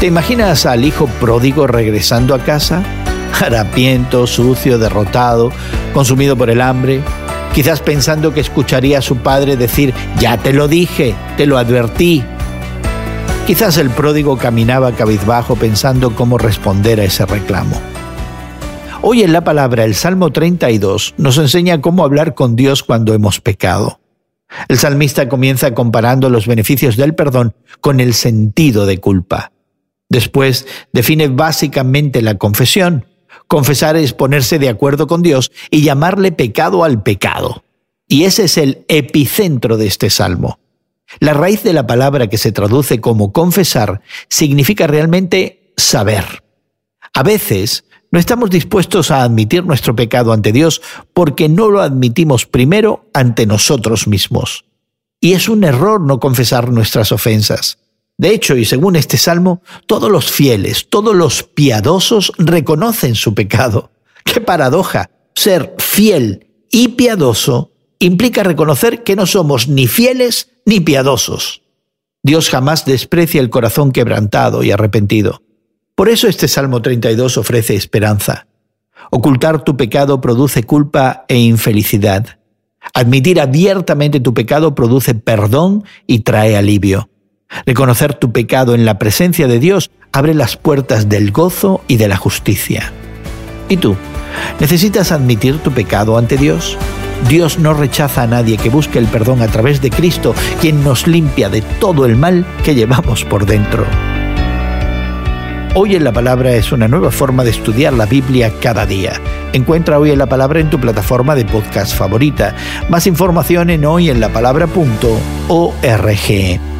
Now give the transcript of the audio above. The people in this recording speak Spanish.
¿Te imaginas al hijo pródigo regresando a casa? Harapiento, sucio, derrotado, consumido por el hambre, quizás pensando que escucharía a su padre decir, ya te lo dije, te lo advertí. Quizás el pródigo caminaba cabizbajo pensando cómo responder a ese reclamo. Hoy en la palabra el Salmo 32 nos enseña cómo hablar con Dios cuando hemos pecado. El salmista comienza comparando los beneficios del perdón con el sentido de culpa. Después define básicamente la confesión. Confesar es ponerse de acuerdo con Dios y llamarle pecado al pecado. Y ese es el epicentro de este salmo. La raíz de la palabra que se traduce como confesar significa realmente saber. A veces no estamos dispuestos a admitir nuestro pecado ante Dios porque no lo admitimos primero ante nosotros mismos. Y es un error no confesar nuestras ofensas. De hecho, y según este salmo, todos los fieles, todos los piadosos reconocen su pecado. ¡Qué paradoja! Ser fiel y piadoso implica reconocer que no somos ni fieles ni piadosos. Dios jamás desprecia el corazón quebrantado y arrepentido. Por eso este Salmo 32 ofrece esperanza. Ocultar tu pecado produce culpa e infelicidad. Admitir abiertamente tu pecado produce perdón y trae alivio. Reconocer tu pecado en la presencia de Dios abre las puertas del gozo y de la justicia. ¿Y tú? ¿Necesitas admitir tu pecado ante Dios? Dios no rechaza a nadie que busque el perdón a través de Cristo, quien nos limpia de todo el mal que llevamos por dentro. Hoy en la Palabra es una nueva forma de estudiar la Biblia cada día. Encuentra Hoy en la Palabra en tu plataforma de podcast favorita. Más información en hoyenlapalabra.org.